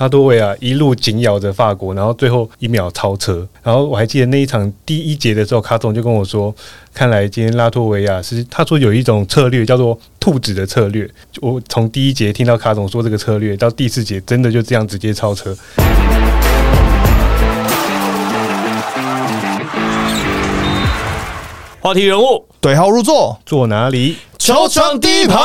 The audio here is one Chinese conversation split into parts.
拉多维亚一路紧咬着法国，然后最后一秒超车。然后我还记得那一场第一节的时候，卡总就跟我说：“看来今天拉脱维亚是他说有一种策略叫做兔子的策略。”我从第一节听到卡总说这个策略，到第四节真的就这样直接超车。话题人物对号入座，坐哪里？球场第一排，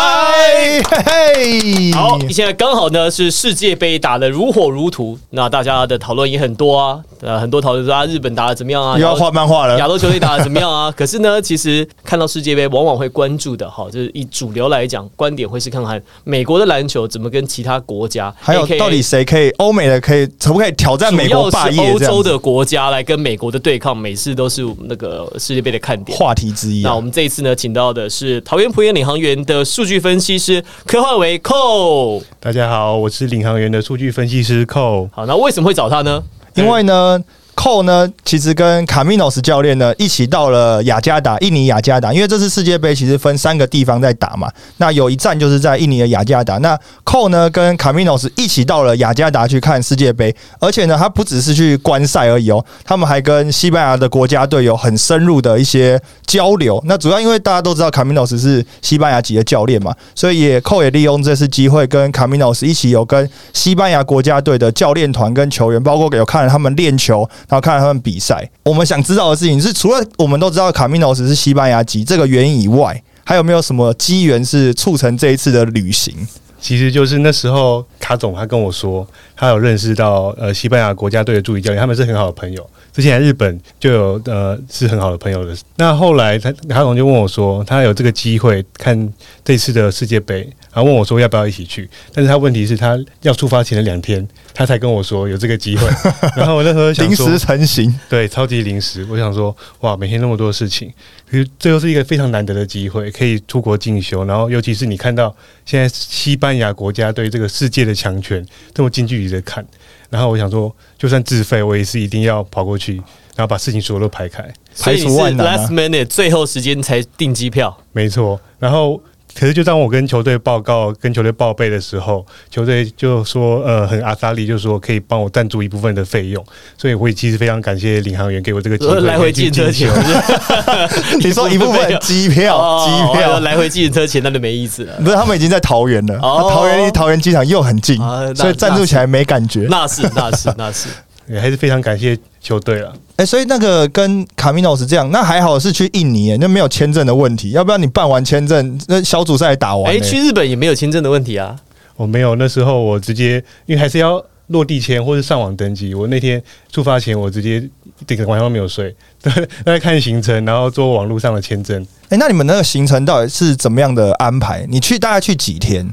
嘿嘿。好，现在刚好呢是世界杯打得如火如荼，那大家的讨论也很多啊，呃，很多讨论说啊，日本打得怎么样啊？又要画漫画了。亚洲球队打得怎么样啊？可是呢，其实看到世界杯，往往会关注的，哈，就是以主流来讲，观点会是看看美国的篮球怎么跟其他国家，还有到底谁可以欧美的可以可不可以挑战美国霸业？欧洲的国家来跟美国的对抗，每次都是那个世界杯的看点话题之一。那我们这一次呢，请到的是桃园普。领航员的数据分析师科幻为寇，大家好，我是领航员的数据分析师寇。好，那为什么会找他呢？因为呢。寇呢，其实跟卡米诺斯教练呢一起到了雅加达，印尼雅加达，因为这次世界杯其实分三个地方在打嘛。那有一站就是在印尼的雅加达。那寇呢跟卡米诺斯一起到了雅加达去看世界杯，而且呢，他不只是去观赛而已哦，他们还跟西班牙的国家队有很深入的一些交流。那主要因为大家都知道卡米诺斯是西班牙籍的教练嘛，所以也寇也利用这次机会跟卡米诺斯一起有跟西班牙国家队的教练团跟球员，包括有看他们练球。然后看他们比赛，我们想知道的事情是，除了我们都知道卡米诺斯是西班牙籍这个原因以外，还有没有什么机缘是促成这一次的旅行？其实就是那时候卡总他跟我说，他有认识到呃西班牙国家队的助理教练，他们是很好的朋友。之前在日本就有呃是很好的朋友的，那后来他卡总就问我说，他有这个机会看这次的世界杯，然后问我说要不要一起去，但是他问题是他要出发前的两天，他才跟我说有这个机会，然后我那时候临时成型，对，超级临时，我想说哇，每天那么多事情，可是这又是一个非常难得的机会，可以出国进修，然后尤其是你看到现在西班牙国家队这个世界的强权这么近距离的看。然后我想说，就算自费，我也是一定要跑过去，然后把事情所有都排开，排除万难。Last minute，最后时间才订机票，没错。然后，可是就当我跟球队报告、跟球队报备的时候，球队就说，呃，很阿萨利，就说可以帮我赞助一部分的费用。所以，我也其实非常感谢领航员给我这个机会，来回进车钱。你说一部分机票，机票来回进车钱，那就没意思了。不是，他们已经在桃园了，桃园离桃园机场又很近，所以赞助起来没感觉。那是，那是，那是。也还是非常感谢球队了。哎，所以那个跟卡米诺是这样，那还好是去印尼，那没有签证的问题。要不然你办完签证，那小组赛打完，哎，去日本也没有签证的问题啊。我没有，那时候我直接，因为还是要落地签或者上网登记。我那天出发前，我直接这个晚上没有睡，在看行程，然后做网络上的签证。哎，那你们那个行程到底是怎么样的安排？你去大概去几天？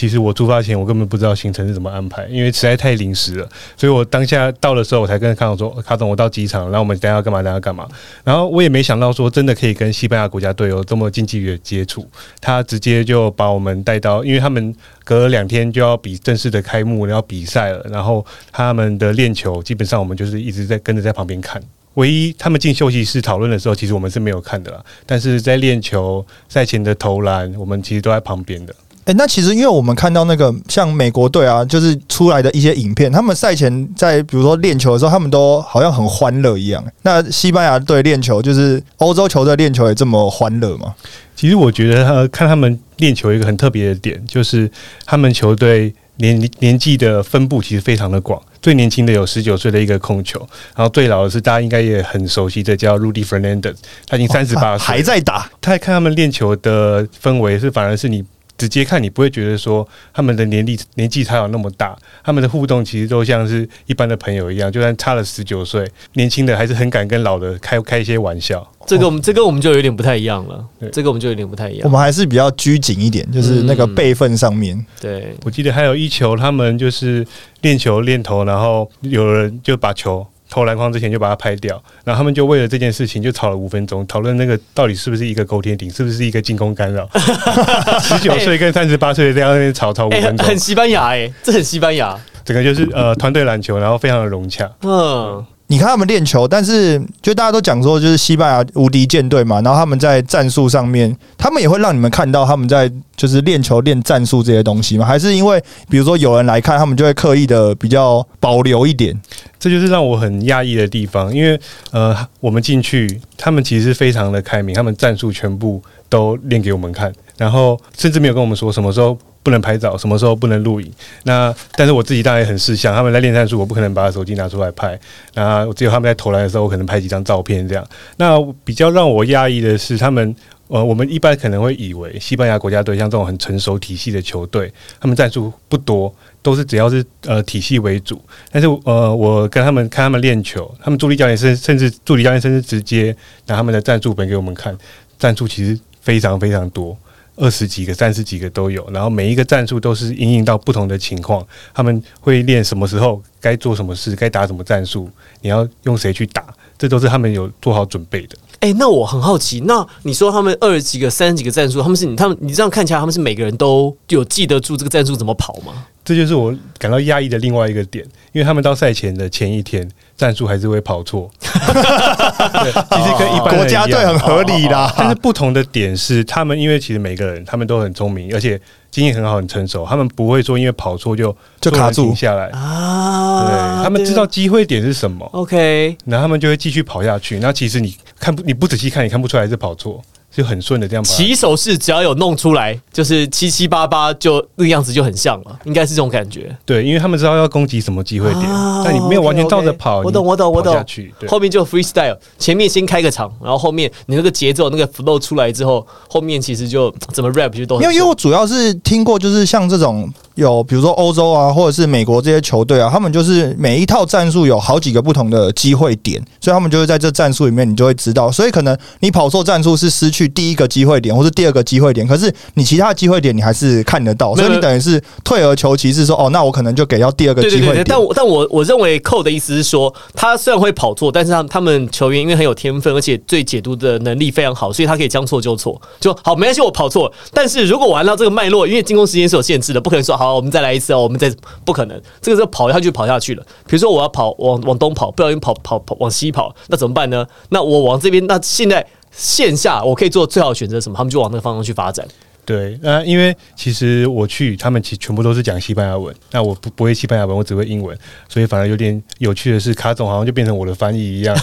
其实我出发前我根本不知道行程是怎么安排，因为实在太临时了。所以我当下到的时候，我才跟卡总说：“卡总，我到机场，然后我们等下要干嘛？等下干嘛？”然后我也没想到说真的可以跟西班牙国家队有这么近距离的接触。他直接就把我们带到，因为他们隔两天就要比正式的开幕，然后比赛了。然后他们的练球，基本上我们就是一直在跟着在旁边看。唯一他们进休息室讨论的时候，其实我们是没有看的啦。但是在练球赛前的投篮，我们其实都在旁边的。哎，那其实因为我们看到那个像美国队啊，就是出来的一些影片，他们赛前在比如说练球的时候，他们都好像很欢乐一样。那西班牙队练球，就是欧洲球队练球也这么欢乐吗？其实我觉得他看他们练球一个很特别的点，就是他们球队年年纪的分布其实非常的广。最年轻的有十九岁的一个控球，然后最老的是大家应该也很熟悉的叫 Rudy Fernandez，他已经三十八岁还在打。他看他们练球的氛围是反而是你。直接看你不会觉得说他们的年龄年纪差有那么大，他们的互动其实都像是一般的朋友一样，就算差了十九岁，年轻的还是很敢跟老的开开一些玩笑。这个我们这个我们就有点不太一样了，这个我们就有点不太一样。我们还是比较拘谨一点，就是那个辈分上面。对，我记得还有一球，他们就是练球练头，然后有人就把球。投篮框之前就把它拍掉，然后他们就为了这件事情就吵了五分钟，讨论那个到底是不是一个勾天顶，是不是一个进攻干扰。十九岁跟三十八岁在那边吵吵五分钟，很西班牙哎，这很西班牙。整个就是呃团队篮球，然后非常的融洽。嗯，你看他们练球，但是就大家都讲说，就是西班牙无敌舰队嘛，然后他们在战术上面，他们也会让你们看到他们在就是练球、练战术这些东西吗？还是因为比如说有人来看，他们就会刻意的比较保留一点？这就是让我很压抑的地方，因为呃，我们进去，他们其实非常的开明，他们战术全部都练给我们看，然后甚至没有跟我们说什么时候。不能拍照，什么时候不能录影？那但是我自己当然也很识相，他们在练战术，我不可能把手机拿出来拍。那只有他们在投篮的时候，我可能拍几张照片这样。那比较让我压抑的是，他们呃，我们一般可能会以为西班牙国家队像这种很成熟体系的球队，他们战术不多，都是只要是呃体系为主。但是呃，我跟他们看他们练球，他们助理教练甚甚至助理教练甚至直接拿他们的战术本给我们看，战术其实非常非常多。二十几个、三十几个都有，然后每一个战术都是应用到不同的情况。他们会练什么时候该做什么事，该打什么战术，你要用谁去打，这都是他们有做好准备的。哎，那我很好奇，那你说他们二十几个、三十几个战术，他们是你他们你这样看起来，他们是每个人都有记得住这个战术怎么跑吗？这就是我感到压抑的另外一个点，因为他们到赛前的前一天。战术还是会跑错，对，其实跟一般国家队很合理啦。但是不同的点是，他们因为其实每个人他们都很聪明，而且经验很好、很成熟，他们不会说因为跑错就就卡住下来啊。对他们知道机会点是什么，OK，然后他们就会继续跑下去。那其实你看不你不仔细看，你看不出来是跑错。就很顺的这样，起手式只要有弄出来，就是七七八八，就那个样子就很像了，应该是这种感觉。对，因为他们知道要攻击什么机会点，但你没有完全照着跑，我懂，我懂，我懂。下去，后面就 freestyle，前面先开个场，然后后面你那个节奏那个 flow 出来之后，后面其实就 怎么 rap 就都。因为因为我主要是听过，就是像这种。有，比如说欧洲啊，或者是美国这些球队啊，他们就是每一套战术有好几个不同的机会点，所以他们就会在这战术里面，你就会知道。所以可能你跑错战术是失去第一个机会点，或是第二个机会点，可是你其他机会点你还是看得到，所以你等于是退而求其次，说哦，那我可能就给到第二个机会点。但我但我我认为扣的意思是说，他虽然会跑错，但是他他们球员因为很有天分，而且对解读的能力非常好，所以他可以将错就错，就好没关系，我跑错。但是如果我按照这个脉络，因为进攻时间是有限制的，不可能说好，我们再来一次哦。我们再不可能，这个时候跑下去跑下去了。比如说我要跑往往东跑，不小心跑跑跑往西跑，那怎么办呢？那我往这边，那现在线下我可以做最好的选择什么？他们就往那个方向去发展。对，那因为其实我去，他们其全部都是讲西班牙文，那我不不会西班牙文，我只会英文，所以反而有点有趣的是，卡总好像就变成我的翻译一样。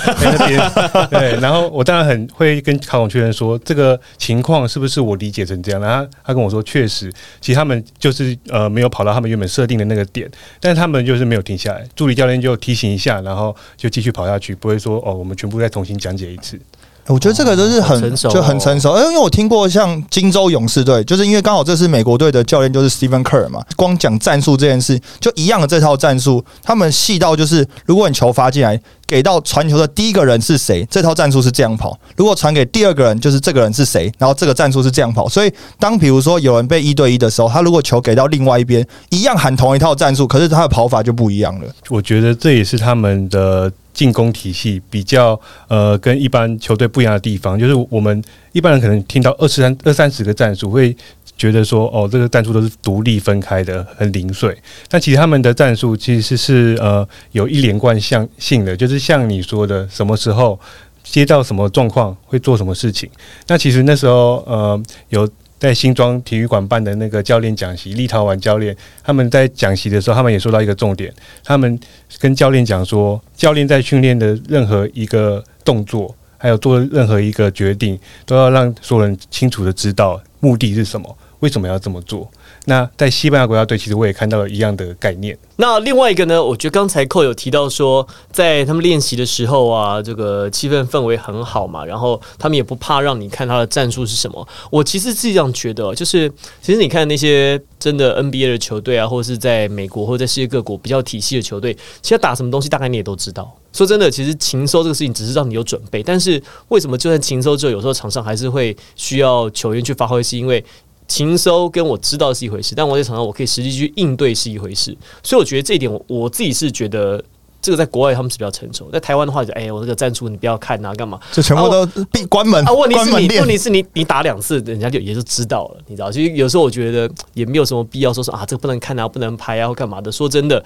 对，然后我当然很会跟卡总确认说，这个情况是不是我理解成这样？然后他跟我说，确实，其实他们就是呃没有跑到他们原本设定的那个点，但是他们就是没有停下来，助理教练就提醒一下，然后就继续跑下去，不会说哦，我们全部再重新讲解一次。我觉得这个都是很就很成熟，因为我听过像金州勇士队，就是因为刚好这是美国队的教练就是 Stephen Kerr 嘛，光讲战术这件事就一样的这套战术，他们细到就是如果你球发进来，给到传球的第一个人是谁，这套战术是这样跑；如果传给第二个人，就是这个人是谁，然后这个战术是这样跑。所以当比如说有人被一对一的时候，他如果球给到另外一边，一样喊同一套战术，可是他的跑法就不一样了。我觉得这也是他们的。进攻体系比较呃跟一般球队不一样的地方，就是我们一般人可能听到二十三二三十个战术，会觉得说哦，这个战术都是独立分开的，很零碎。但其实他们的战术其实是呃有一连贯向性的，就是像你说的，什么时候接到什么状况会做什么事情。那其实那时候呃有。在新庄体育馆办的那个教练讲习，立陶宛教练他们在讲习的时候，他们也说到一个重点，他们跟教练讲说，教练在训练的任何一个动作，还有做任何一个决定，都要让所有人清楚的知道目的是什么，为什么要这么做。那在西班牙国家队，其实我也看到了一样的概念。那另外一个呢？我觉得刚才寇有提到说，在他们练习的时候啊，这个气氛氛围很好嘛，然后他们也不怕让你看他的战术是什么。我其实是这样觉得，就是其实你看那些真的 NBA 的球队啊，或者是在美国或者在世界各国比较体系的球队，其实打什么东西大概你也都知道。说真的，其实情收这个事情只是让你有准备，但是为什么就算情收之后，有时候场上还是会需要球员去发挥，是因为。情收跟我知道是一回事，但我在场上我可以实际去应对是一回事，所以我觉得这一点我我自己是觉得这个在国外他们是比较成熟，在台湾的话就哎，我这个战术你不要看啊，干嘛？就全部都闭关门啊？问题是你，问题是你，你打两次，人家就也就知道了，你知道？其实有时候我觉得也没有什么必要说说啊，这个不能看啊，不能拍啊，或干嘛的。说真的，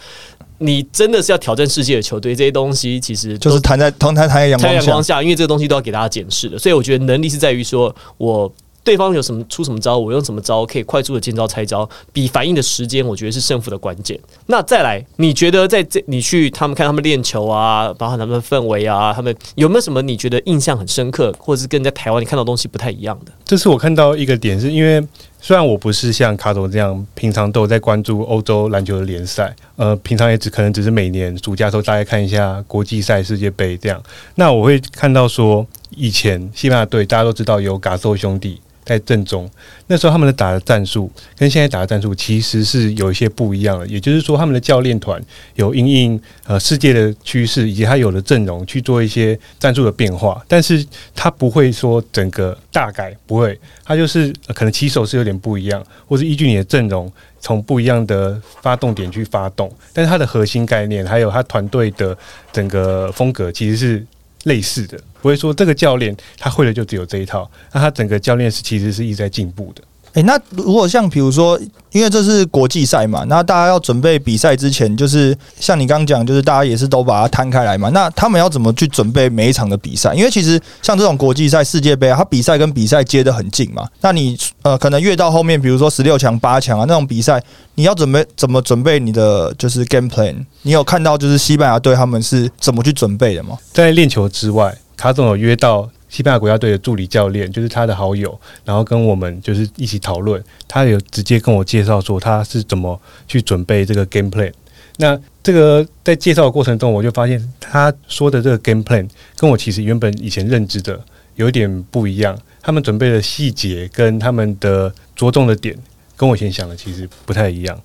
你真的是要挑战世界的球队，这些东西其实就是谈在同谈谈在阳光下阳光下，因为这个东西都要给大家检视的，所以我觉得能力是在于说我。对方有什么出什么招，我用什么招可以快速的见招拆招，比反应的时间，我觉得是胜负的关键。那再来，你觉得在这你去他们看他们练球啊，包括他们的氛围啊，他们有没有什么你觉得印象很深刻，或者是跟在台湾你看到东西不太一样的？这次我看到一个点，是因为虽然我不是像卡总这样，平常都有在关注欧洲篮球的联赛，呃，平常也只可能只是每年暑假的时候大概看一下国际赛、世界杯这样。那我会看到说，以前西班牙队大家都知道有嘎索兄弟。在正中，那时候他们的打的战术跟现在打的战术其实是有一些不一样的。也就是说，他们的教练团有因应呃世界的趋势以及他有的阵容去做一些战术的变化，但是他不会说整个大改，不会，他就是可能起手是有点不一样，或是依据你的阵容从不一样的发动点去发动，但是他的核心概念还有他团队的整个风格其实是。类似的，不会说这个教练他会的就只有这一套，那他整个教练是其实是一直在进步的。诶，那如果像比如说，因为这是国际赛嘛，那大家要准备比赛之前，就是像你刚刚讲，就是大家也是都把它摊开来嘛。那他们要怎么去准备每一场的比赛？因为其实像这种国际赛、世界杯啊，它比赛跟比赛接得很近嘛。那你呃，可能越到后面，比如说十六强、八强啊那种比赛，你要准备怎么准备你的就是 game plan？你有看到就是西班牙队他们是怎么去准备的吗？在练球之外，卡总有约到。西班牙国家队的助理教练就是他的好友，然后跟我们就是一起讨论，他有直接跟我介绍说他是怎么去准备这个 game plan。那这个在介绍的过程中，我就发现他说的这个 game plan 跟我其实原本以前认知的有点不一样。他们准备的细节跟他们的着重的点，跟我以前想的其实不太一样。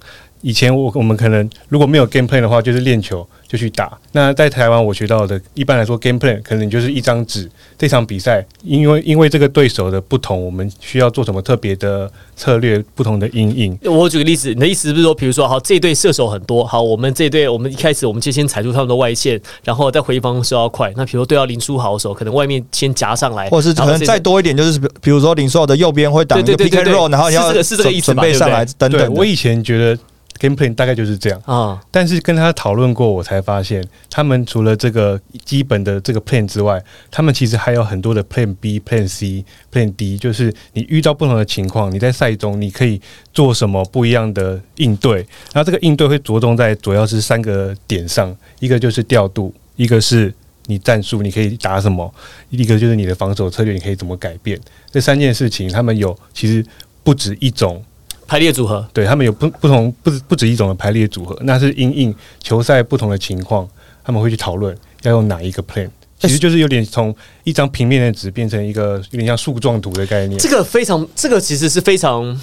以前我我们可能如果没有 game plan 的话，就是练球。就去打。那在台湾，我学到的，一般来说，game plan 可能就是一张纸。这场比赛，因为因为这个对手的不同，我们需要做什么特别的策略，不同的阴影。我举个例子，你的意思是不是说，比如说，好，这队射手很多，好，我们这队，我们一开始我们就先踩住他们的外线，然后再回防射要快。那比如说对到林书豪的时候，可能外面先夹上来，或者是可能再多一点，就是比如说林书豪的右边会挡一个 pick and roll，然后你要是这个意思准备上来等等。我以前觉得。Game plan 大概就是这样啊，但是跟他讨论过，我才发现，他们除了这个基本的这个 plan 之外，他们其实还有很多的 plan B、plan C、plan D，就是你遇到不同的情况，你在赛中你可以做什么不一样的应对。然后这个应对会着重在主要是三个点上，一个就是调度，一个是你战术你可以打什么，一个就是你的防守策略你可以怎么改变。这三件事情，他们有其实不止一种。排列组合，对他们有不不同不不止一种的排列组合，那是因应球赛不同的情况，他们会去讨论要用哪一个 plan，其实就是有点从一张平面的纸变成一个有点像树状图的概念。这个非常，这个其实是非常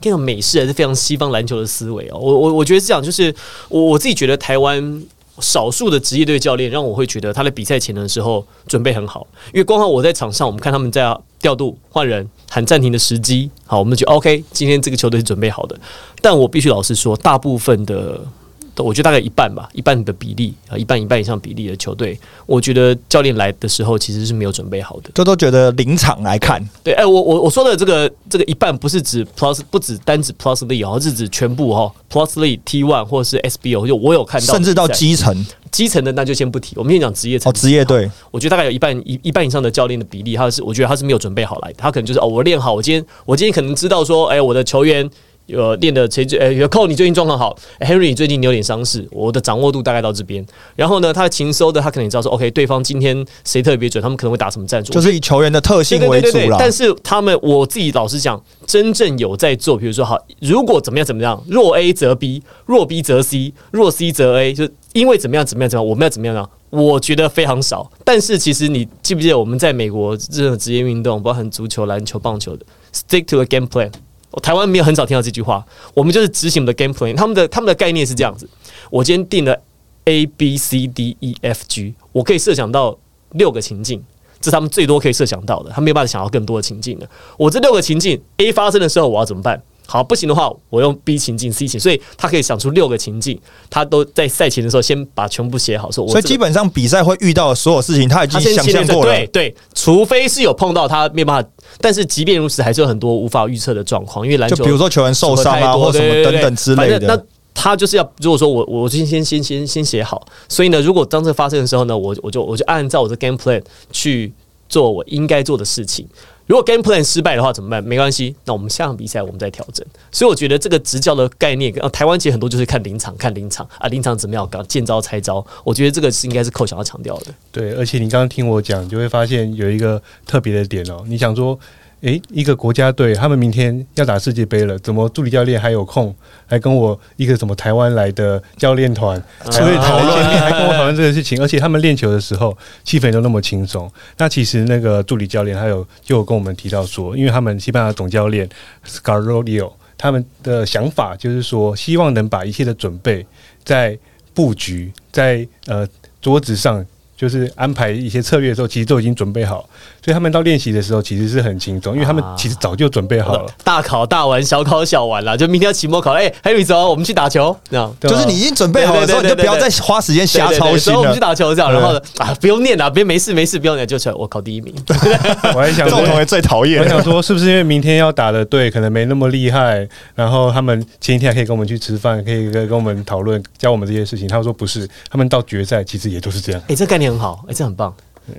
非常美式，还是非常西方篮球的思维哦。我我我觉得这样，就是我我自己觉得台湾。少数的职业队教练让我会觉得他在比赛前的时候准备很好，因为光靠我在场上，我们看他们在调度换人喊暂停的时机，好，我们就 OK，今天这个球队是准备好的。但我必须老实说，大部分的。我觉得大概一半吧，一半的比例啊，一半一半以上比例的球队，我觉得教练来的时候其实是没有准备好的，这都觉得临场来看。对，哎，我我我说的这个这个一半不是指 plus，不止单指 plus l e 哦，是指全部哈，plus l e T one 或者是 SBO，就我有看到，甚至到基层，基层的那就先不提，我们先讲职业层。哦，职业队，我觉得大概有一半一一半以上的教练的比例，他是我觉得他是没有准备好来的，他可能就是哦，我练好，我今天我今天可能知道说，哎，我的球员。有练的谁最？呃，有扣你最近状况好，Henry 你最近你有点伤势，我的掌握度大概到这边。然后呢，他的情收的他可能也知道说，OK，对方今天谁特别准，他们可能会打什么战术，就是以球员的特性为主了。但是他们，我自己老实讲，真正有在做，比如说，好，如果怎么样怎么样，若 A 则 B，若 B 则 C，若 C 则 A，就因为怎么样怎么样怎么样，我们要怎么样呢？我觉得非常少。但是其实你记不记得我们在美国这种职业运动，包含足球、篮球、棒球的，stick to a game plan。台湾没有很少听到这句话，我们就是执行我们的 game plan。他们的他们的概念是这样子：我今天定了 A B C D E F G，我可以设想到六个情境，这是他们最多可以设想到的。他没有办法想到更多的情境的。我这六个情境 A 发生的时候，我要怎么办好，不行的话，我用 B 情境、C 情，所以他可以想出六个情境，他都在赛前的时候先把全部写好，说所以基本上比赛会遇到的所有事情，他已经先想象过了。对对，除非是有碰到他没办法，但是即便如此，还是有很多无法预测的状况，因为篮球就比如说球员受伤啊，或什么等等之类的那。他就是要，如果说我我先先先先先写好，所以呢，如果当这发生的时候呢，我我就我就按照我的 game plan 去做我应该做的事情。如果 game plan 失败的话怎么办？没关系，那我们下场比赛我们再调整。所以我觉得这个执教的概念，啊，台湾其实很多就是看临场，看临场啊，临场怎么样，搞见招拆招。我觉得这个是应该是寇想要强调的。对，而且你刚刚听我讲，就会发现有一个特别的点哦。你想说，诶，一个国家队他们明天要打世界杯了，怎么助理教练还有空来跟我一个什么台湾来的教练团出去讨论，还跟我讨论这个事情？而且他们练球的时候气氛都那么轻松。那其实那个助理教练还有就有跟我们提到说，因为他们西班牙总教练 Scarolio 他们的想法就是说，希望能把一切的准备在布局在呃桌子上。就是安排一些策略的时候，其实都已经准备好，所以他们到练习的时候其实是很轻松，因为他们其实早就准备好了。大考大玩，小考小玩了。就明天要期末考，哎、还有一周，我们去打球，这样。就是你已经准备好了之后，你就不要再花时间瞎操心我们去。打球这样，然后啊，不用念了，别没事没事，不用念，就成我考第一名。我还想说，这种同学最讨厌我。想说，是不是因为明天要打的队可能没那么厉害，然后他们前一天还可以跟我们去吃饭，可以跟跟我们讨论，教我们这些事情？他说不是，他们到决赛其实也都是这样。哎、这概念很好，哎、这很棒，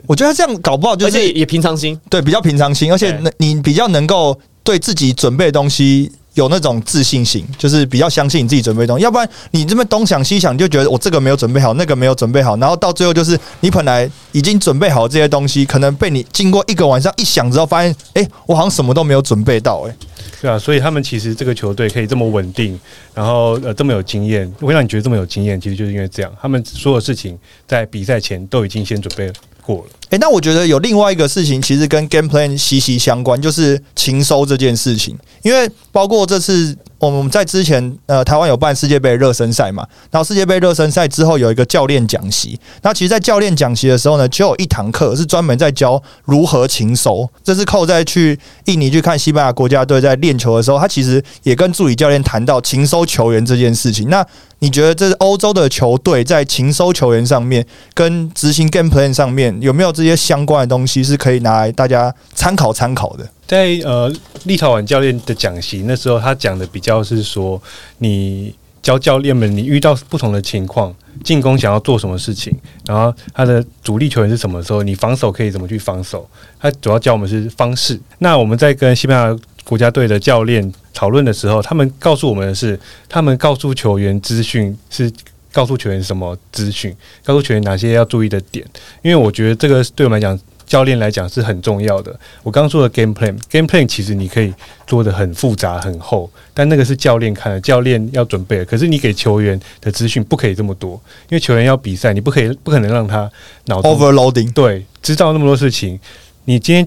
我觉得他这样搞不好就是而且也平常心。对比较平常心，而且你比较能够对自己准备的东西有那种自信心，就是比较相信你自己准备的东西。要不然你这么东想西想，就觉得我这个没有准备好，那个没有准备好，然后到最后就是你本来已经准备好这些东西，可能被你经过一个晚上一想之后，发现哎、诶我好像什么都没有准备到、诶对啊，所以他们其实这个球队可以这么稳定，然后呃这么有经验，会让你觉得这么有经验，其实就是因为这样，他们所有事情在比赛前都已经先准备过了。诶，那我觉得有另外一个事情，其实跟 game plan 息息相关，就是情收这件事情。因为包括这次我们在之前呃台湾有办世界杯热身赛嘛，然后世界杯热身赛之后有一个教练讲习，那其实，在教练讲习的时候呢，就有一堂课是专门在教如何情收。这是扣在去印尼去看西班牙国家队在练球的时候，他其实也跟助理教练谈到情收球员这件事情。那你觉得这是欧洲的球队在情收球员上面跟执行 game plan 上面有没有这些相关的东西是可以拿来大家参考参考的？在呃立陶宛教练的讲习那时候，他讲的比较是说，你教教练们，你遇到不同的情况，进攻想要做什么事情，然后他的主力球员是什么时候，你防守可以怎么去防守，他主要教我们是方式。那我们在跟西班牙国家队的教练讨论的时候，他们告诉我们的是，他们告诉球员资讯是。告诉球员什么资讯，告诉球员哪些要注意的点，因为我觉得这个对我们来讲，教练来讲是很重要的。我刚刚说的 game plan，game plan 其实你可以做的很复杂很厚，但那个是教练看的，教练要准备的。可是你给球员的资讯不可以这么多，因为球员要比赛，你不可以不可能让他脑中 overloading，对知道那么多事情。你今天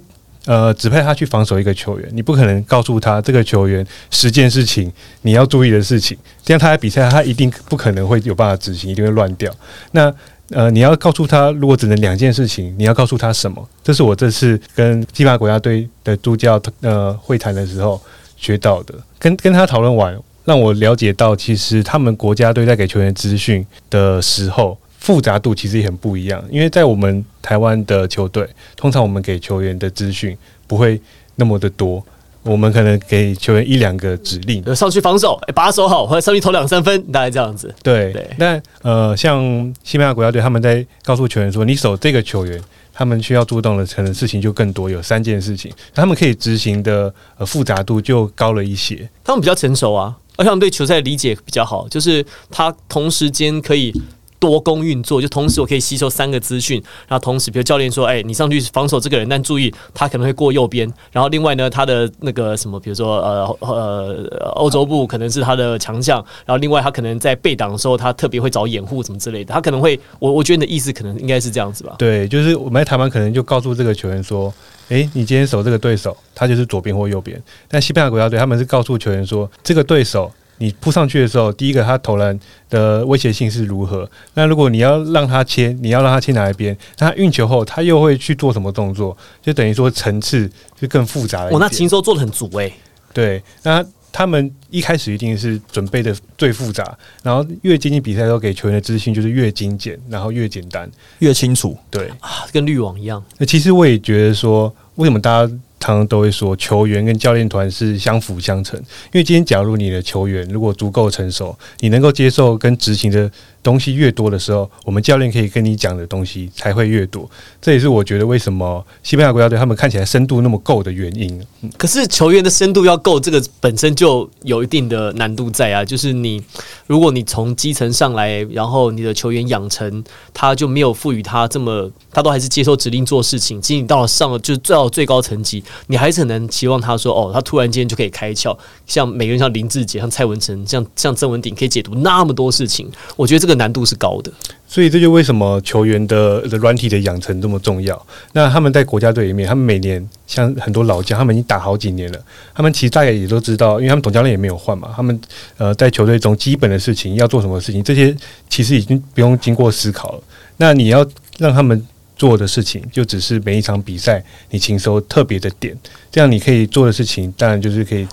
呃指派他去防守一个球员，你不可能告诉他这个球员十件事情你要注意的事情，这样他在比赛他一定不可能会有办法执行，一定会乱掉。那呃，你要告诉他，如果只能两件事情，你要告诉他什么？这是我这次跟西班牙国家队的助教呃会谈的时候学到的。跟跟他讨论完，让我了解到，其实他们国家队在给球员资讯的时候，复杂度其实也很不一样。因为在我们台湾的球队，通常我们给球员的资讯不会那么的多，我们可能给球员一两个指令，呃上去防守，哎、把他守好，或者上去投两三分，大概这样子。对，对那呃，像西班牙国家队，他们在告诉球员说，你守这个球员，他们需要做动的可能事情就更多，有三件事情，他们可以执行的呃复杂度就高了一些。他们比较成熟啊，而且他们对球赛理解比较好，就是他同时间可以。多工运作，就同时我可以吸收三个资讯，然后同时，比如教练说，哎、你上去防守这个人，但注意他可能会过右边，然后另外呢，他的那个什么，比如说呃呃欧洲部可能是他的强项，然后另外他可能在背挡的时候，他特别会找掩护什么之类的，他可能会，我我觉得你的意思可能应该是这样子吧，对，就是我们在台湾可能就告诉这个球员说，诶，你今天守这个对手，他就是左边或右边。但西班牙国家队他们是告诉球员说，这个对手你扑上去的时候，第一个他投篮的威胁性是如何？那如果你要让他切，你要让他切哪一边？那他运球后，他又会去做什么动作？就等于说层次就更复杂了一我、点。那禽兽做的很足哎、对，那他们一开始一定是准备的最复杂，然后越接近比赛，时候给球员的资讯就是越精简，然后越简单。越清楚。对，啊，跟滤网一样。那其实我也觉得说，为什么大家常常都会说球员跟教练团是相辅相成？因为今天假如你的球员如果足够成熟，你能够接受跟执行的东西越多的时候，我们教练可以跟你讲的东西才会越多。这也是我觉得为什么西班牙国家队他们看起来深度那么够的原因。可是球员的深度要够，这个本身就有一定的难度在啊。就是你，如果你从基层上来，然后你的球员养成，他就没有赋予他这么，他都还是接受指令做事情。其实你到了上了就是最到最高层级，你还是很难期望他说哦，他突然间就可以开窍。像每个人像林志杰、像蔡文成、像像郑文鼎，可以解读那么多事情。我觉得这个难度是高的。所以这就为什么球员的软体的养成这么重要。那他们在国家队里面，他们每年像很多老将，他们已经打好几年了，他们其实大家也都知道，因为他们总教练也没有换嘛，他们呃在球队中基本的事情要做什么事情，这些其实已经不用经过思考了。那你要让他们做的事情，就只是每一场比赛你勤收特别的点，这样你可以做的事情，当然就是可以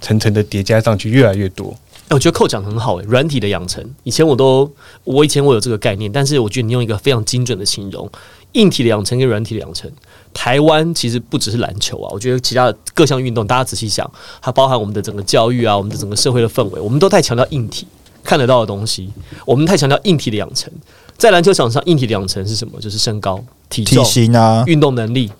层层的叠加上去，越来越多。我觉得扣讲得很好诶、软体的养成，以前我都我以前我有这个概念，但是我觉得你用一个非常精准的形容，硬体的养成跟软体的养成。台湾其实不只是篮球啊，我觉得其他的各项运动，大家仔细想，它包含我们的整个教育啊，我们的整个社会的氛围，我们都太强调硬体看得到的东西，我们太强调硬体的养成。在篮球场上，硬体的养成是什么？就是身高、体型啊，运动能力，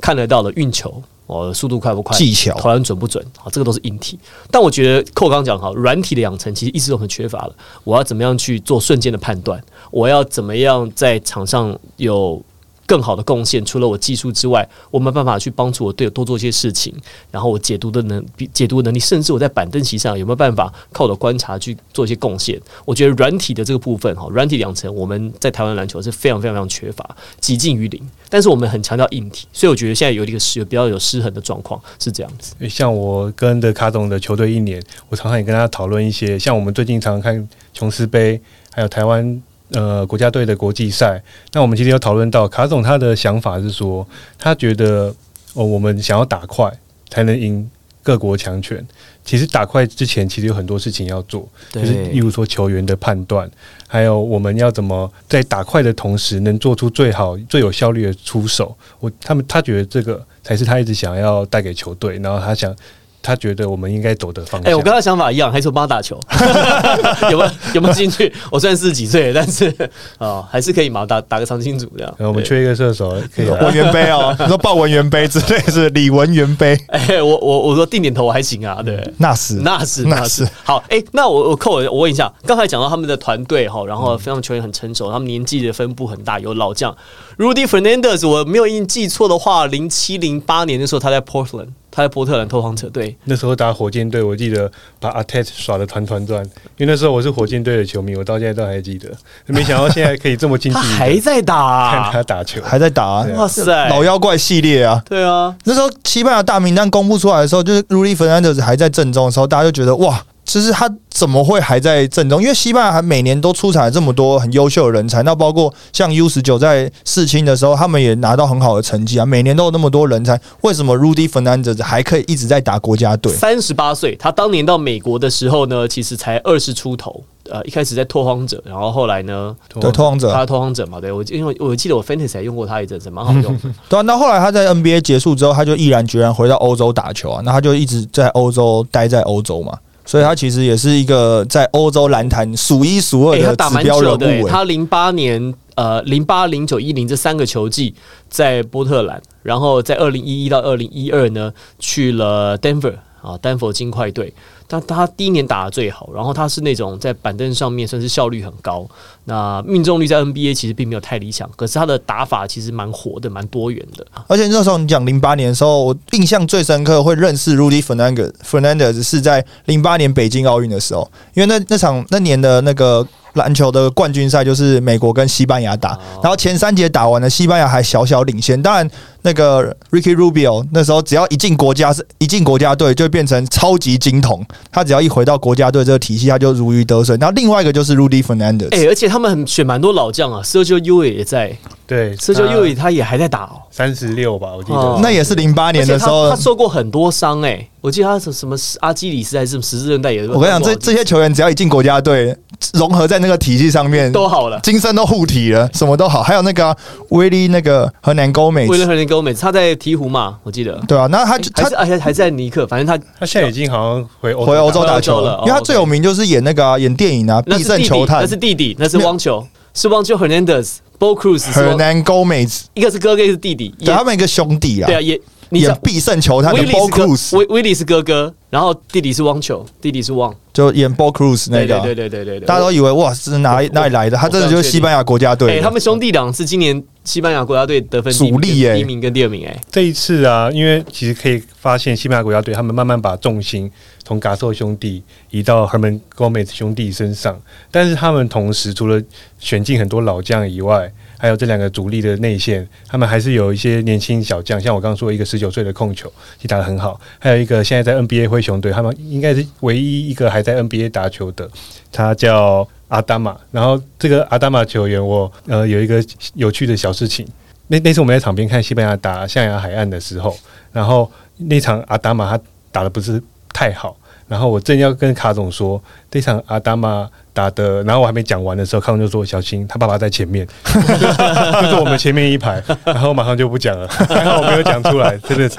看得到的运球，哦，速度快不快，技巧投篮准不准，好，这个都是硬体。但我觉得寇刚刚讲好，软体的养成其实一直都很缺乏了。我要怎么样去做瞬间的判断？我要怎么样在场上有更好的贡献？除了我技术之外，我没办法去帮助我队友多做一些事情。然后我解读的能比解读能力，甚至我在板凳席上有没有办法靠我的观察去做一些贡献？我觉得软体的这个部分哈，软体养成我们在台湾篮球是非常非常非常缺乏，几近于零。但是我们很强调硬体，所以我觉得现在有一个失比较有失衡的状况是这样子。像我跟的卡总的球队一年，我常常也跟他讨论一些，像我们最近常常看琼斯杯，还有台湾呃国家队的国际赛。那我们今天有讨论到卡总他的想法是说，他觉得哦，我们想要打快才能赢各国强权。其实打快之前，其实有很多事情要做，就是例如说球员的判断，还有我们要怎么在打快的同时，能做出最好、最有效率的出手。我他们他觉得这个才是他一直想要带给球队，然后他想。他觉得我们应该走的方向。哎、我跟他想法一样，还是我帮他打球，有没有有没有兴趣？我虽然四十几岁，但是啊、还是可以嘛，打打个长青组这样。呃我们缺一个射手，可以啊。文员杯哦，你说报文员杯之类是李文员杯，哎、我我我说定点头我还行啊，对。那是那是那那是。是好哎、那我我扣我我问一下，刚才讲到他们的团队哈，然后非常球员很成熟，他们年纪的分布很大，有老将。Rudy Fernandez，我没有印记错的话，零七零八年的时候他在 Portland，他在波特兰拓荒者队，那时候打火箭队，我记得把阿泰耍的团团转，因为那时候我是火箭队的球迷，我到现在都还记得。没想到现在可以这么近距他还在打、看啊，他打球，还在打、啊，哇塞，老妖怪系列啊。对啊，那时候西班牙大名单公布出来的时候，就是 Rudy Fernandez 还在正中的时候，大家就觉得哇，就是他怎么会还在正中？因为西班牙还每年都出产了这么多很优秀的人才，那包括像 U 十九在世青的时候，他们也拿到很好的成绩啊，每年都有那么多人才，为什么 Rudy Fernandez 还可以一直在打国家队？三十八岁，他当年到美国的时候呢，其实才二十出头。呃，一开始在拓荒者，然后后来呢，对，拓荒者他拓荒者嘛，对我因为我记得我 Fantasy 还用过他一阵子，蛮好用的。对啊，那后来他在 NBA 结束之后，他就毅然决然回到欧洲打球啊，那他就一直在欧洲待在欧洲嘛，所以他其实也是一个在欧洲篮坛数一数二的指标人物。他零八年、呃零八、零九、一零这三个球季在波特兰，然后在二零一一到二零一二呢去了 Denver 啊，丹佛金块队。但他第一年打的最好，然后他是那种在板凳上面算是效率很高，那命中率在 NBA 其实并没有太理想，可是他的打法其实蛮活的，蛮多元的。而且那时候你讲零八年的时候，我印象最深刻会认识 Rudy Fernandez Fernandez 是在零八年北京奥运的时候，因为那那场那年的那个篮球的冠军赛就是美国跟西班牙打，然后前三节打完了，西班牙还小小领先，当然那个 Ricky Rubio 那时候只要一进国家是一进国家队就会变成超级金童，他只要一回到国家队这个体系，他就如鱼得水。然后另外一个就是 Rudy Fernandez，哎、而且他们很选蛮多老将啊，Sergio U 也在，对，社交右翼他也还在打哦。三十六吧，我记哦得。那也是零八年的时候他他。受过很多伤哎、我记得他什什么阿基里斯还是什么十字韧带也是。我跟你讲，这这些球员只要一进国家队，融合在那个体系上面，都好了。精神都护体了，什么都好。还有那个啊威利那个河南高美，威利沟每次他在鹈鹕嘛，我记得。对啊，那他就他而且还在尼克，反正他他现在已经好像回欧回欧洲打球了。哦因为他最有名就是演那个啊演电影啊，必那是弟弟，胜球探。那是弟弟，那是汪球，是汪球 Hernandez。Bo Cruz 和 Nan Gomez，，一个是哥哥，一个是弟弟。也对他们一个兄弟啊。对，啊，也你演必胜球探的 Bo Cruz，威威利是哥哥，然后弟弟是汪球，弟弟是汪。就演 Bo Cruz 那个啊，对对对对对对，大家都以为哇是哪里哪里来的，他真的就是西班牙国家队哎，的。他们兄弟俩是今年西班牙国家队得分主力耶第一名跟第二名哎。这一次啊，因为其实可以发现西班牙国家队他们慢慢把重心从嘎索兄弟移到 Herman Gomez 兄弟身上，但是他们同时除了选进很多老将以外，还有这两个主力的内线，他们还是有一些年轻小将，像我刚刚说一个十九岁的控球，其实打得很好，还有一个现在在 NBA 灰熊队，他们应该是唯一一个还在 NBA 打球的，他叫阿达玛。然后这个阿达玛球员，我呃有一个有趣的小事情。那那次我们在场边看西班牙打象牙海岸的时候，然后那场阿达玛他打的不是太好，然后我正要跟卡总说这场阿达玛打的，然后我还没讲完的时候，卡总就说小心他爸爸在前面，就 是我们前面一排，然后马上就不讲了，还好我没有讲出来，真的是，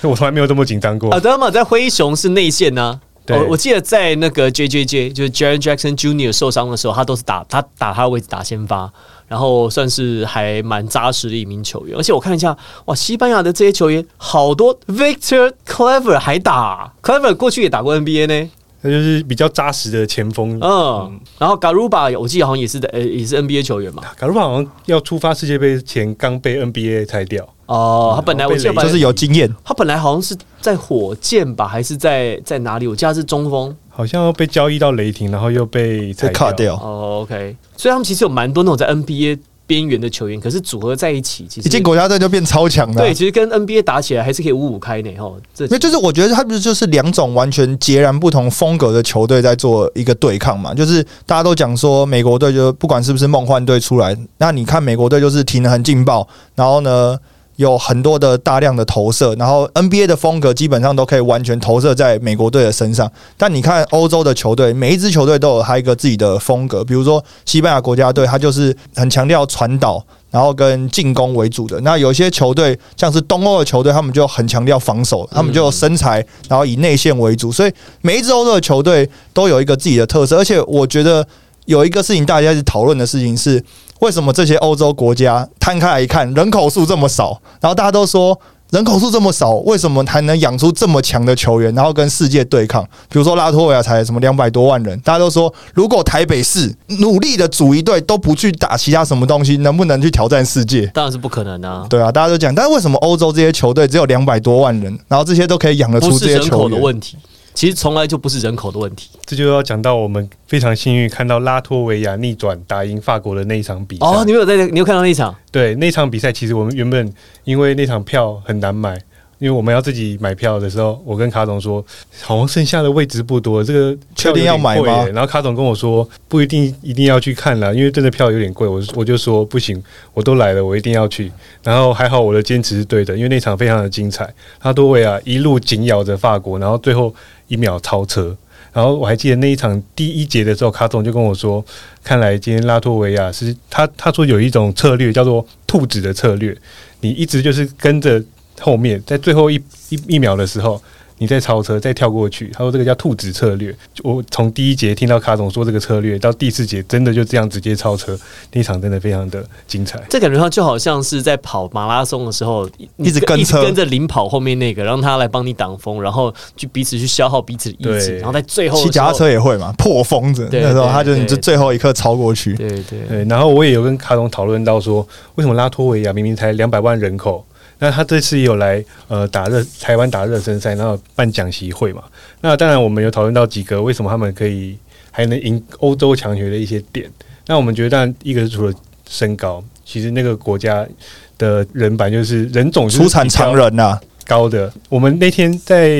我从来没有这么紧张过阿。德玛在灰熊是内线呢、我我记得在那个 J J J 就是 Jaren Jackson Jr. 受伤的时候，他都是打他打他的位置打先发，然后算是还蛮扎实的一名球员。而且我看一下，哇，西班牙的这些球员好多，Victor Clever 还打，Clever 过去也打过 NBA 呢，他就是比较扎实的前锋。嗯，然后 Garuba 我记得好像也是的，呃，也是 NBA 球员嘛。卡鲁巴好像要出发世界杯前刚被 NBA 裁掉，哦，他本来我记得就是有经验，他本来好像是在火箭吧，还是在在哪里？我记得他是中锋。好像要被交易到雷霆，然后又被裁被卡掉。哦，OK，所以他们其实有蛮多那种在 NBA 边缘的球员，可是组合在一起，其实一进国家队就变超强了啊。对，其实跟 NBA 打起来还是可以五五开呢。吼，这那就是我觉得他不是就是两种完全截然不同风格的球队在做一个对抗嘛。就是大家都讲说美国队就不管是不是梦幻队出来，那你看美国队就是停得很劲爆，然后呢有很多的大量的投射，然后 NBA 的风格基本上都可以完全投射在美国队的身上。但你看欧洲的球队，每一支球队都有他一个自己的风格，比如说西班牙国家队，他就是很强调传导。然后跟进攻为主的，那有些球队像是东欧的球队，他们就很强调防守，他们就身材，然后以内线为主，所以每一支欧洲的球队都有一个自己的特色。而且我觉得有一个事情大家一直讨论的事情是，为什么这些欧洲国家摊开来一看，人口数这么少，然后大家都说。人口数这么少，为什么还能养出这么强的球员，然后跟世界对抗？比如说拉脱维亚才什么两百多万人，大家都说，如果台北市努力的组一队都不去打其他什么东西，能不能去挑战世界？当然是不可能啊，对啊，大家都讲，但是为什么欧洲这些球队只有两百多万人，然后这些都可以养得出这些是人口球员？的问题，其实从来就不是人口的问题。这就要讲到我们非常幸运看到拉脱维亚逆转打赢法国的那一场比赛。哦，你有在，你有看到那一场？对那场比赛，其实我们原本因为那场票很难买，因为我们要自己买票的时候，我跟卡总说，好像剩下的位置不多，这个确定要买吗然后卡总跟我说，不一定一定要去看了，因为真的票有点贵。我我就说不行，我都来了，我一定要去。然后还好我的坚持是对的，因为那场非常的精彩，拉脱维亚一路紧咬着法国，然后最后一秒超车。然后我还记得那一场第一节的时候，卡总就跟我说，看来今天拉脱维亚是他他说有一种策略叫做兔子的策略，你一直就是跟着后面，在最后一一一秒的时候，你再超车，再跳过去。他说这个叫兔子策略。我从第一节听到卡总说这个策略，到第四节真的就这样直接超车，那一场真的非常的精彩。这感觉上就好像是在跑马拉松的时候，一直跟车跟着领跑后面那个，让他来帮你挡风，然后去彼此去消耗彼此的意志，然后在最后骑脚踏车也会嘛，破风子那时候他就你就最后一刻超过去，对对对，然后我也有跟卡总讨论到说，为什么拉脱维亚明明才两百万人口，那他这次也有来呃打热台湾打热身赛，然后办讲习会嘛？那当然我们有讨论到几个为什么他们可以还能赢欧洲强学的一些点。那我们觉得，当然一个是除了身高，其实那个国家的人版就是人种是出产常人呐、啊，高的。我们那天在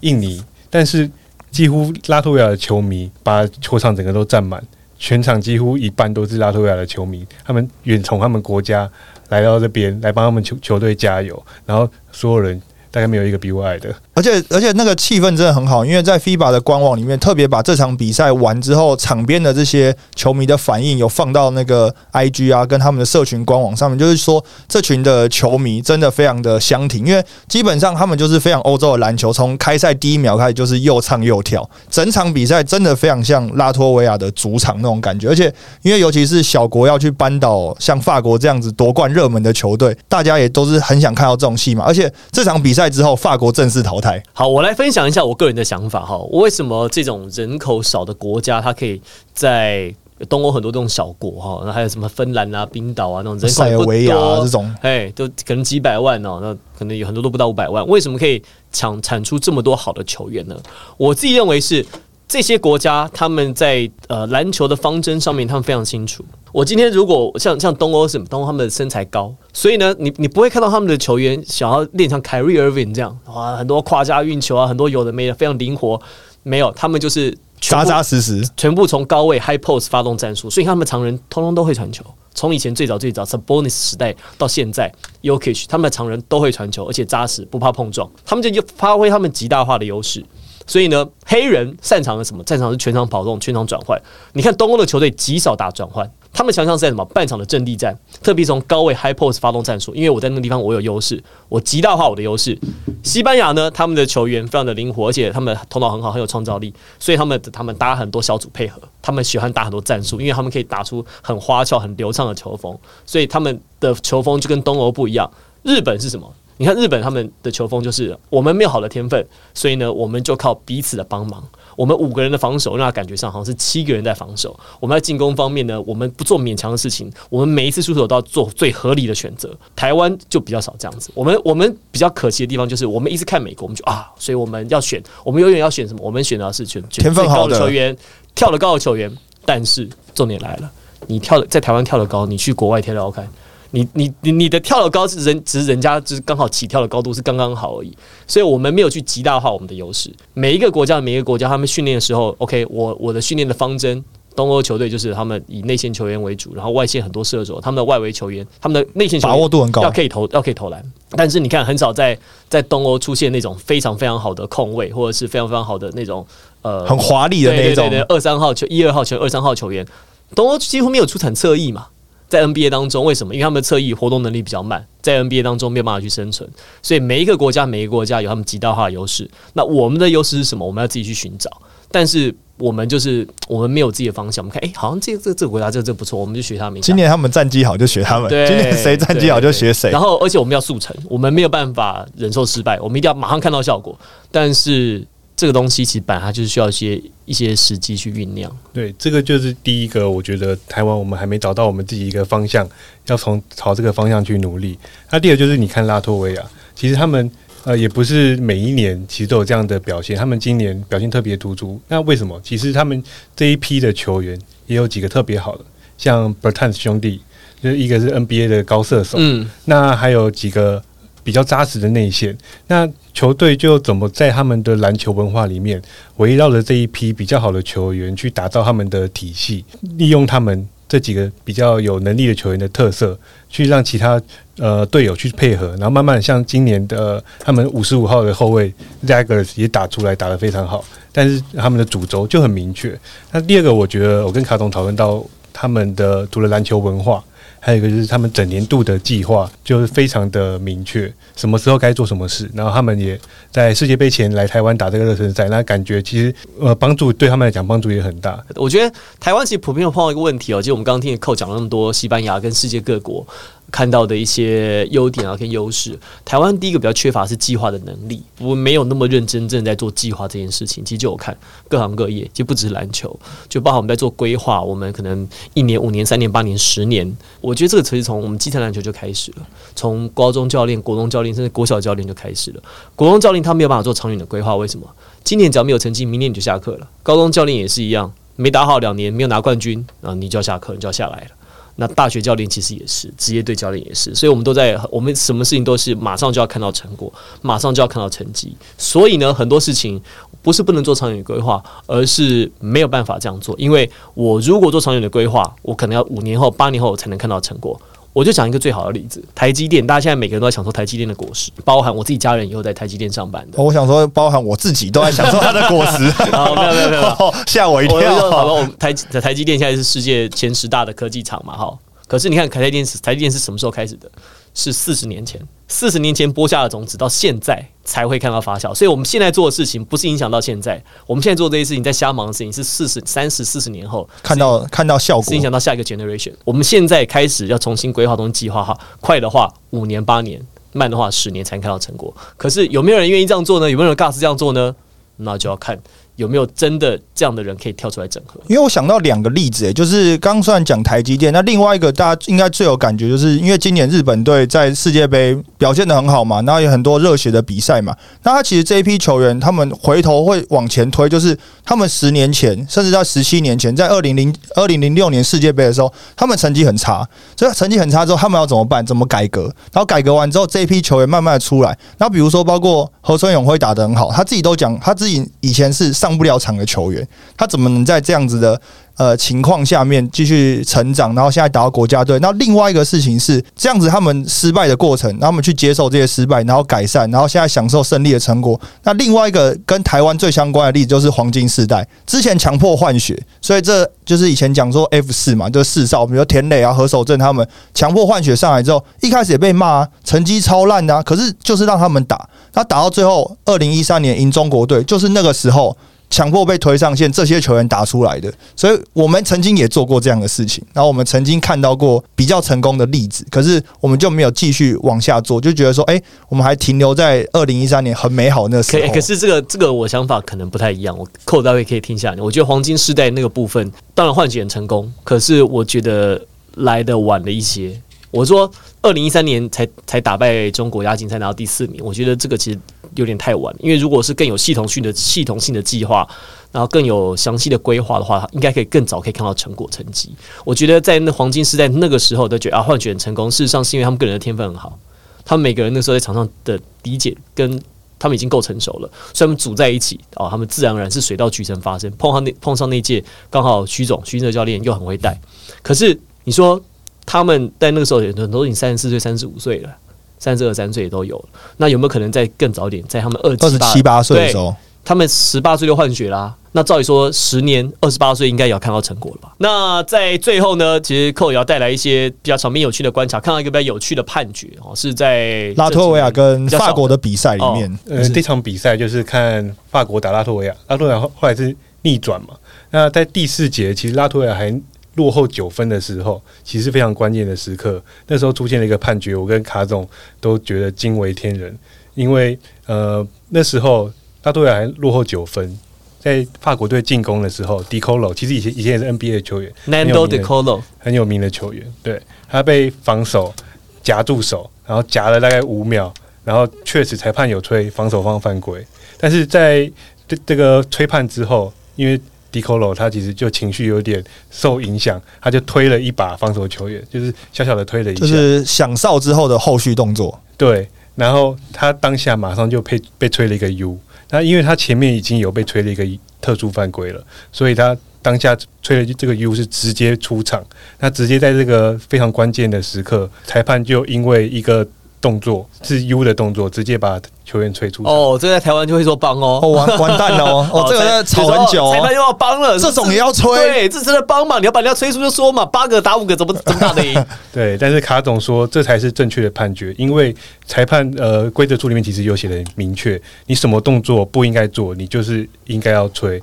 印尼，但是几乎拉脱维亚的球迷把球场整个都占满，全场几乎一半都是拉脱维亚的球迷，他们远从他们国家来到这边来帮他们球球队加油，然后所有人大概没有一个比我矮的。而且而且那个气氛真的很好，因为在 FIBA 的官网里面特别把这场比赛完之后场边的这些球迷的反应有放到那个 IG 啊跟他们的社群官网上面，就是说这群的球迷真的非常的相挺，因为基本上他们就是非常欧洲的篮球，从开赛第一秒开始就是又唱又跳，整场比赛真的非常像拉脱维亚的主场那种感觉，而且因为尤其是小国要去扳倒像法国这样子夺冠热门的球队，大家也都是很想看到这种戏嘛，而且这场比赛之后，法国正式淘汰。好，我来分享一下我个人的想法哈。为什么这种人口少的国家，它可以在东欧很多这种小国哈，那还有什么芬兰啊、冰岛啊那种人口不塞尔维亚多这种，哎，都可能几百万哦，那可能有很多都不到五百万。为什么可以抢产出这么多好的球员呢？我自己认为是这些国家他们在呃篮球的方针上面，他们非常清楚。我今天如果像像东欧什么，东欧他们的身材高，所以呢，你你不会看到他们的球员想要练像凯瑞 Irving 这样哇，很多胯下运球啊，很多有的没的，非常灵活。没有，他们就是全扎部扎实实。全部从高位 high post 发动战术，所以他们常人通通都会传球。从以前最早最早 Sabonis 时代到现在 Yokich，他们的常人都会传球，而且扎实，不怕碰撞。他们就发挥他们极大化的优势。所以呢，黑人擅长的什么？擅长是全场跑动、全场转换。你看东欧的球队极少打转换，他们强项是在什么？半场的阵地战，特别从高位 high post 发动战术。因为我在那个地方我有优势，我极大化我的优势。西班牙呢，他们的球员非常的灵活，而且他们头脑很好，很有创造力，所以他们他们打很多小组配合，他们喜欢打很多战术，因为他们可以打出很花俏、很流畅的球风，所以他们的球风就跟东欧不一样。日本是什么？你看日本他们的球风就是我们没有好的天分，所以呢，我们就靠彼此的帮忙。我们五个人的防守，让他感觉上好像是七个人在防守。我们在进攻方面呢，我们不做勉强的事情，我们每一次出手都要做最合理的选择。台湾就比较少这样子。我们我们比较可惜的地方就是，我们一直看美国，我们就啊，所以我们要选，我们永远要选什么？我们选的是选选天分高的球员，跳得高的球员。但是重点来了，你跳的在台湾跳得高，你去国外跳得高看。你你你你的跳的高是人，只是人家就是刚好起跳的高度是刚刚好而已，所以我们没有去极大化我们的优势。每一个国家每一个国家他们训练的时候，OK，我我的训练的方针，东欧球队就是他们以内线球员为主，然后外线很多射手，他们的外围球员，他们的内线球员把握度很高要可以投要可以投篮。但是你看，很少在在东欧出现那种非常非常好的控卫，或者是非常非常好的那种呃很华丽的那种二三号球、一二号球、二三号球员，东欧几乎没有出产侧翼嘛。在 NBA 当中，为什么？因为他们的侧翼活动能力比较慢，在 NBA 当中没有办法去生存，所以每一个国家每一个国家有他们极大化的优势。那我们的优势是什么？我们要自己去寻找。但是我们就是我们没有自己的方向。我们看，哎、好像这个这个这个国家这个这个不错，我们就学他们。今年他们战绩好就学他们，对，今年谁战绩好就学谁然。后，而且我们要速成，我们没有办法忍受失败，我们一定要马上看到效果。但是这个东西其实本来它就是需要一些一些时机去酝酿。对，这个就是第一个，我觉得台湾我们还没找到我们自己一个方向，要从朝这个方向去努力。那第二就是你看拉脱维亚，其实他们呃也不是每一年其实都有这样的表现，他们今年表现特别突出。那为什么？其实他们这一批的球员也有几个特别好的，像 Bertans 兄弟，就是一个是 NBA 的高射手，嗯，那还有几个比较扎实的内线。那球队就怎么在他们的篮球文化里面，围绕着这一批比较好的球员去打造他们的体系，利用他们这几个比较有能力的球员的特色，去让其他呃队友去配合，然后慢慢像今年的他们五十五号的后卫 Zaggers 也打出来，打得非常好。但是他们的主轴就很明确。那第二个，我觉得我跟卡总讨论到他们的除了篮球文化。还有一个就是他们整年度的计划就是非常的明确，什么时候该做什么事。然后他们也在世界杯前来台湾打这个热身赛，那感觉其实呃帮助对他们来讲帮助也很大。我觉得台湾其实普遍有碰到一个问题哦，就我们刚刚听扣讲那么多西班牙跟世界各国看到的一些优点啊跟优势，台湾第一个比较缺乏是计划的能力，我没有那么认真正在做计划这件事情。其实就我看各行各业，其实不只是篮球，就包括我们在做规划，我们可能一年、五年、三年、八年、十年，我觉得这个其实从我们基层篮球就开始了，从高中教练、国中教练甚至国小教练就开始了。国中教练他没有办法做长远的规划，为什么？今年只要没有成绩，明年你就下课了。高中教练也是一样，没打好两年，没有拿冠军啊，你就要下课，你就要下来了。那大学教练其实也是，职业队教练也是，所以我们都在，我们什么事情都是马上就要看到成果，马上就要看到成绩。所以呢，很多事情不是不能做长远规划，而是没有办法这样做。因为我如果做长远的规划，我可能要五年后、八年后才能看到成果。我就讲一个最好的例子，台积电，大家现在每个人都在享受台积电的果实，包含我自己家人以后在台积电上班的。我想说，包含我自己都在享受它的果实。好，没有没有没有，吓我一跳。好了，我们台台积电现在是世界前十大的科技厂嘛，哈。可是你看，台积电是台积电是什么时候开始的？是四十年前，四十年前播下的种子，到现在才会看到发酵。所以，我们现在做的事情不是影响到现在，我们现在做这些事情，在瞎忙的事情是四十三十四十年后看到看到效果，是影响到下一个 generation。我们现在开始要重新规划东西计划哈，快的话五年八年，慢的话十年才能看到成果。可是有没有人愿意这样做呢？有没有人 gas 这样做呢？那就要看。有没有真的这样的人可以跳出来整合？因为我想到两个例子，诶，就是刚虽然讲台积电，那另外一个大家应该最有感觉，就是因为今年日本队在世界杯表现的很好嘛，然后有很多热血的比赛嘛，那他其实这一批球员，他们回头会往前推，就是他们十年前，甚至在十七年前，在二零零二零零六年世界杯的时候，他们成绩很差，所以成绩很差之后，他们要怎么办？怎么改革？然后改革完之后，这一批球员慢慢的出来，那比如说包括何春永辉打得很好，他自己都讲，他自己以前是。上不了场的球员，他怎么能在这样子的呃情况下面继续成长？然后现在打到国家队。那另外一个事情是，这样子他们失败的过程，他们去接受这些失败，然后改善，然后现在享受胜利的成果。那另外一个跟台湾最相关的例子就是黄金世代，之前强迫换血，所以这就是以前讲说 F 四嘛，就是四少，比如田磊啊、何守正他们强迫换血上来之后，一开始也被骂，成绩超烂的，可是就是让他们打，他打到最后，二零一三年赢中国队，就是那个时候。强迫被推上线，这些球员打出来的，所以我们曾经也做过这样的事情，然后我们曾经看到过比较成功的例子，可是我们就没有继续往下做，就觉得说，哎，我们还停留在二零一三年很美好那时候。可是这个这个我想法可能不太一样，我扣大卫可以听一下。我觉得黄金时代那个部分，当然换血很成功，可是我觉得来的晚了一些。我说二零一三年才才打败中国亚锦赛拿到第四名，我觉得这个其实有点太晚。因为如果是更有系统性的系统性的计划，然后更有详细的规划的话，应该可以更早可以看到成果成绩。我觉得在那黄金时代那个时候都觉得啊换选成功，事实上是因为他们个人的天分很好，他们每个人那时候在场上的理解跟他们已经够成熟了，所以他们组在一起哦，他们自然而然是水到渠成发生。碰上那碰上那届刚好徐总徐哲教练又很会带，可是你说。他们在那个时候，很多都已经三十四岁、三十五岁了，三十二三岁也都有了。那有没有可能在更早点，在他们二二十七八岁的时候，他们十八岁就换血啦？那照理说，十年二十八岁应该也要看到成果了吧？那在最后呢，其实寇也要带来一些比较场面有趣的观察，看到一个比较有趣的判决哦，是在拉脱维亚跟法国的比赛里面。呃，这场比赛就是看法国打拉脱维亚，拉脱维亚后来是逆转嘛？那在第四节，其实拉脱维亚还。落后九分的时候，其实非常关键的时刻。那时候出现了一个判决，我跟卡总都觉得惊为天人。因为呃，那时候大多还落后九分，在法国队进攻的时候，Decolo 其实以前以前也是 NBA 的球员，Nando Decolo 很有名的球员。对他被防守夹住手，然后夹了大概五秒，然后确实裁判有吹防守方犯规，但是在这这个吹判之后，因为 Dicolo 他其实就情绪有点受影响，他就推了一把防守球员，就是小小的推了一下，就是响哨之后的后续动作。对，然后他当下马上就被被吹了一个 U，那因为他前面已经有被吹了一个特殊犯规了，所以他当下吹了这个 U 是直接出场，那直接在这个非常关键的时刻，裁判就因为一个。动作是 U 的动作，直接把球员吹出。哦，这在台湾就会说帮哦，完完蛋了哦，哦，这个在吵很久，裁判又要帮了，这种也要吹，对，这真的帮嘛？你要把人家吹出就说嘛，八个打五个，怎么怎么打得赢？对，但是卡总说这才是正确的判决，因为裁判呃规则书里面其实有写的明确，你什么动作不应该做，你就是应该要吹。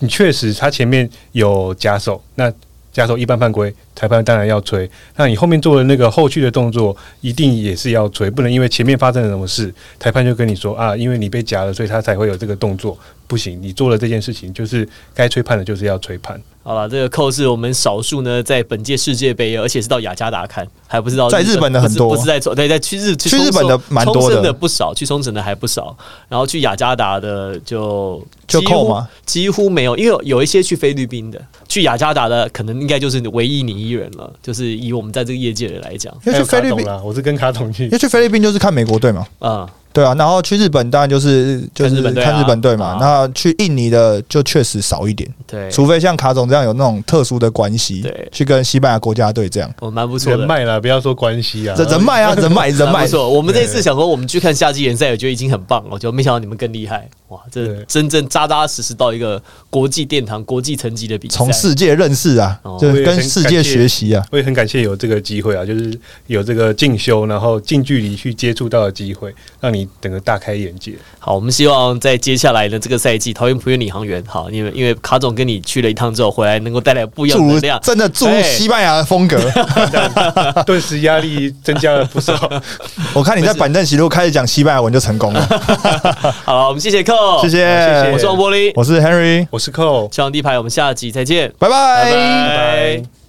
你确实他前面有假手，那。假手一般犯规，裁判当然要吹。那你后面做的那个后续的动作，一定也是要吹，不能因为前面发生了什么事，裁判就跟你说啊，因为你被夹了，所以他才会有这个动作。不行，你做了这件事情，就是该吹判的，就是要吹判。好了，这个扣是我们少数呢，在本届世界杯，而且是到雅加达看，还不知道在日本的很多不是不是在冲对，在去日去日本的蛮多的的不少，去冲绳的还不少，然后去雅加达的就就几乎扣吗？几乎没有，因为有有一些去菲律宾的，去雅加达的可能应该就是唯一你一人了，就是以我们在这个业界的人来讲，因为去菲律宾，卡董啦，我是跟卡总去因为，去菲律宾就是看美国队嘛。啊、对啊，然后去日本当然就是就是看日本队啊看日本队嘛啊。那去印尼的就确实少一点，对，除非像卡总这样有那种特殊的关系对，去跟西班牙国家队这样。我蛮不错的。人脉了，不要说关系啊，这人脉啊，人脉，人脉。错，我们这次想说，我们去看夏季联赛，我觉得已经很棒了，我就没想到你们更厉害，哇！这真正扎扎实实到一个国际殿堂、国际层级的比赛。从世界认识啊哦，就是跟世界学习啊。我也很感谢有这个机会啊，就是有这个进修，然后近距离去接触到的机会，让你整个大开眼界。好，我们希望在接下来的这个赛季，桃园璞园领航员，好，因为因为卡总跟你去了一趟之后，回来能够带来不一样的能量。真的注入哎西班牙的风格。顿时压力增加了不少。我看你在板凳席如果开始讲西班牙文就成功了，好了，我们谢谢寇，谢，谢谢谢我是王柏林，我是 Henry，我是寇，希望第一排，我们下集再见，拜拜拜。拜。